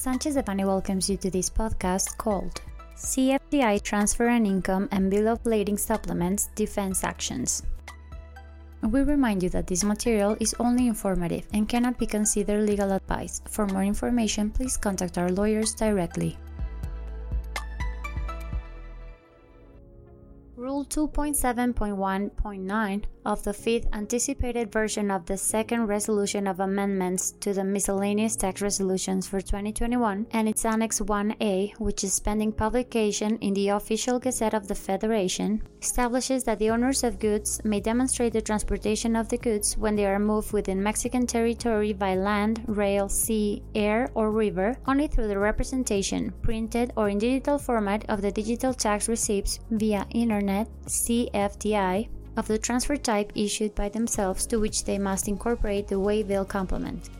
Sanchez Devanny welcomes you to this podcast called CFDI Transfer and Income and Bill of Lading Supplements Defense Actions. We remind you that this material is only informative and cannot be considered legal advice. For more information, please contact our lawyers directly. Rule 2.7.1.9 of the fifth anticipated version of the second resolution of amendments to the miscellaneous tax resolutions for 2021 and its Annex 1A, which is pending publication in the official Gazette of the Federation, establishes that the owners of goods may demonstrate the transportation of the goods when they are moved within Mexican territory by land, rail, sea, air, or river only through the representation, printed or in digital format, of the digital tax receipts via Internet CFDI of the transfer type issued by themselves to which they must incorporate the waybill complement.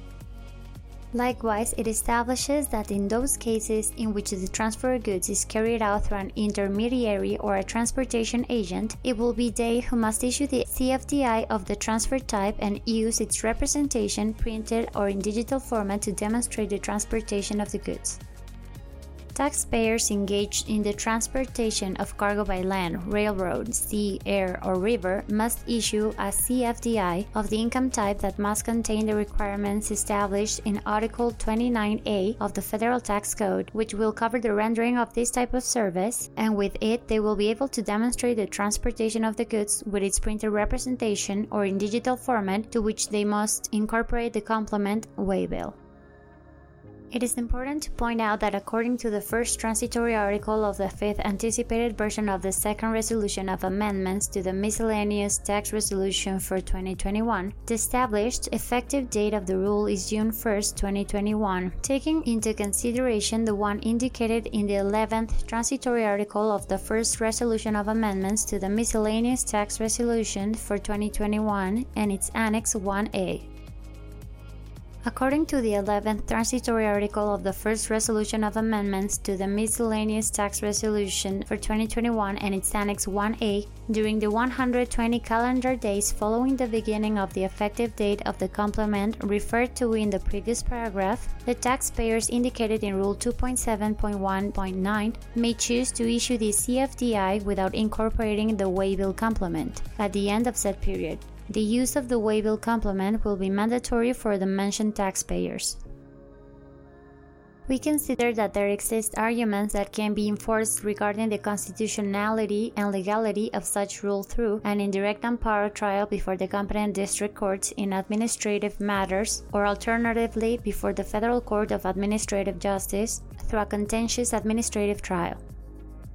Likewise, it establishes that in those cases in which the transfer of goods is carried out through an intermediary or a transportation agent, it will be they who must issue the CFDI of the transfer type and use its representation printed or in digital format to demonstrate the transportation of the goods. Taxpayers engaged in the transportation of cargo by land, railroad, sea, air, or river must issue a CFDI of the income type that must contain the requirements established in Article 29A of the Federal Tax Code, which will cover the rendering of this type of service, and with it they will be able to demonstrate the transportation of the goods with its printed representation or in digital format to which they must incorporate the complement waybill. It is important to point out that according to the first transitory article of the fifth anticipated version of the second resolution of amendments to the miscellaneous tax resolution for 2021, the established effective date of the rule is June 1, 2021, taking into consideration the one indicated in the 11th transitory article of the first resolution of amendments to the miscellaneous tax resolution for 2021 and its Annex 1A. According to the 11th transitory article of the first resolution of amendments to the miscellaneous tax resolution for 2021 and its Annex 1A, during the 120 calendar days following the beginning of the effective date of the complement referred to in the previous paragraph, the taxpayers indicated in Rule 2.7.1.9 may choose to issue the CFDI without incorporating the waybill complement at the end of said period the use of the waybill complement will be mandatory for the mentioned taxpayers. We consider that there exist arguments that can be enforced regarding the constitutionality and legality of such rule through an indirect and amparo trial before the competent district courts in administrative matters, or alternatively before the Federal Court of Administrative Justice through a contentious administrative trial.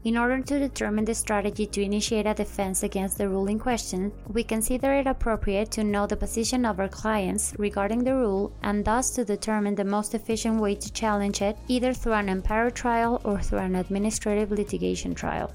In order to determine the strategy to initiate a defense against the rule in question, we consider it appropriate to know the position of our clients regarding the rule and thus to determine the most efficient way to challenge it either through an amparo trial or through an administrative litigation trial.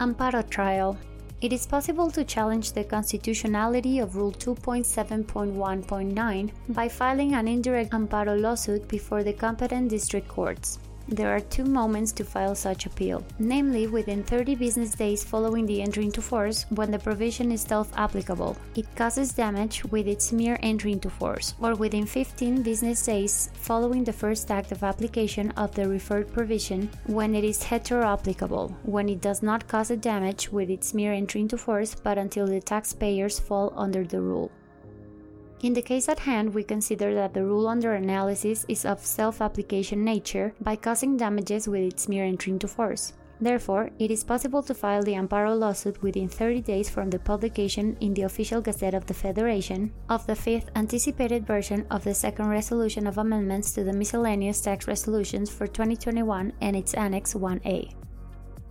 Amparo trial it is possible to challenge the constitutionality of Rule 2.7.1.9 by filing an indirect amparo lawsuit before the competent district courts. There are two moments to file such appeal, namely within 30 business days following the entry into force when the provision is self applicable. It causes damage with its mere entry into force, or within 15 business days following the first act of application of the referred provision when it is hetero applicable, when it does not cause a damage with its mere entry into force but until the taxpayers fall under the rule. In the case at hand, we consider that the rule under analysis is of self application nature by causing damages with its mere entry into force. Therefore, it is possible to file the amparo lawsuit within 30 days from the publication in the official Gazette of the Federation of the fifth anticipated version of the second resolution of amendments to the miscellaneous tax resolutions for 2021 and its Annex 1A.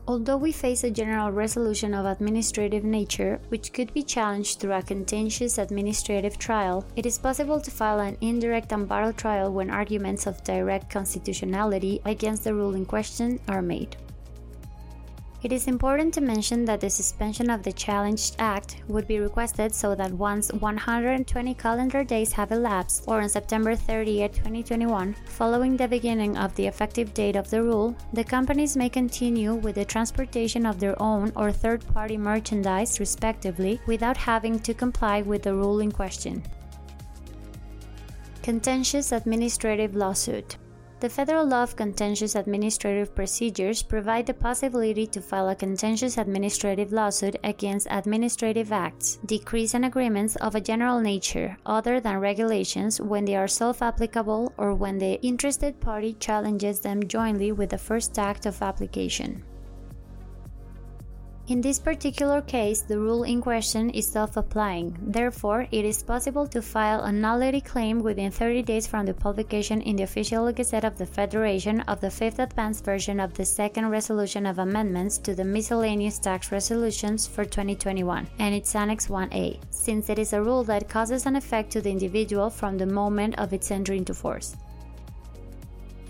Although we face a general resolution of administrative nature, which could be challenged through a contentious administrative trial, it is possible to file an indirect amparo trial when arguments of direct constitutionality against the rule in question are made. It is important to mention that the suspension of the challenged act would be requested so that once 120 calendar days have elapsed, or on September 30, 2021, following the beginning of the effective date of the rule, the companies may continue with the transportation of their own or third party merchandise, respectively, without having to comply with the rule in question. Contentious Administrative Lawsuit The Federal Law of Contentious Administrative Procedures provide the possibility to file a contentious administrative lawsuit against administrative acts, decrees and agreements of a general nature other than regulations when they are self-applicable or when the interested party challenges them jointly with the first act of application. In this particular case, the rule in question is self-applying. Therefore, it is possible to file a nullity claim within 30 days from the publication in the Official Gazette of the Federation of the fifth advanced version of the second resolution of amendments to the miscellaneous tax resolutions for 2021 and its Annex 1A, since it is a rule that causes an effect to the individual from the moment of its entry into force.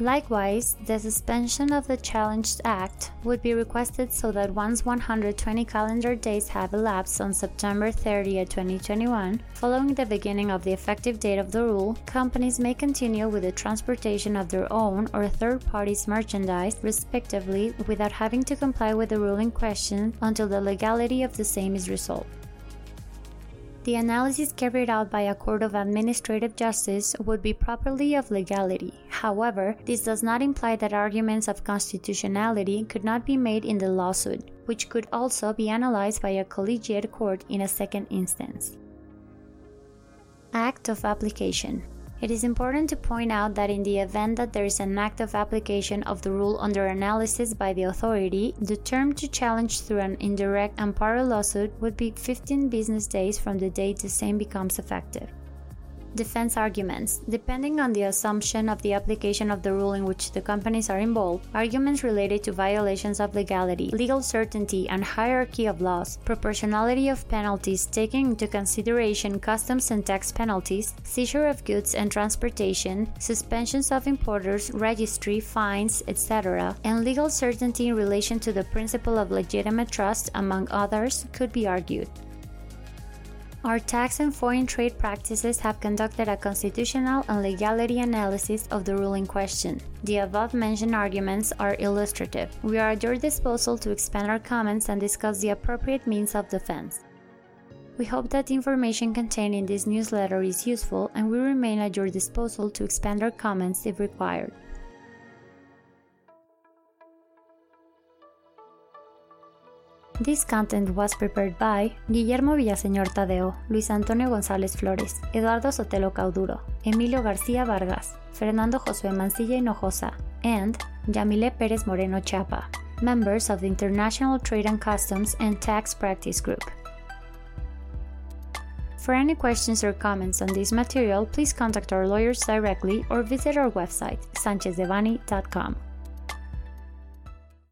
Likewise, the suspension of the challenged act would be requested so that once 120 calendar days have elapsed on September 30, 2021, following the beginning of the effective date of the rule, companies may continue with the transportation of their own or third parties' merchandise, respectively, without having to comply with the rule in question until the legality of the same is resolved. The analysis carried out by a court of administrative justice would be properly of legality. However, this does not imply that arguments of constitutionality could not be made in the lawsuit, which could also be analyzed by a collegiate court in a second instance. Act of Application it is important to point out that in the event that there is an act of application of the rule under analysis by the authority, the term to challenge through an indirect amparo lawsuit would be 15 business days from the date the same becomes effective. Defense arguments. Depending on the assumption of the application of the rule in which the companies are involved, arguments related to violations of legality, legal certainty and hierarchy of laws, proportionality of penalties taking into consideration customs and tax penalties, seizure of goods and transportation, suspensions of importers, registry, fines, etc., and legal certainty in relation to the principle of legitimate trust, among others, could be argued. Our tax and foreign trade practices have conducted a constitutional and legality analysis of the ruling question. The above mentioned arguments are illustrative. We are at your disposal to expand our comments and discuss the appropriate means of defense. We hope that the information contained in this newsletter is useful and we remain at your disposal to expand our comments if required. This content was prepared by Guillermo Villaseñor Tadeo, Luis Antonio González Flores, Eduardo Sotelo Cauduro, Emilio García Vargas, Fernando Josué Mancilla Hinojosa, and Yamile Pérez Moreno Chapa, members of the International Trade and Customs and Tax Practice Group. For any questions or comments on this material, please contact our lawyers directly or visit our website, sanchezdevanny.com.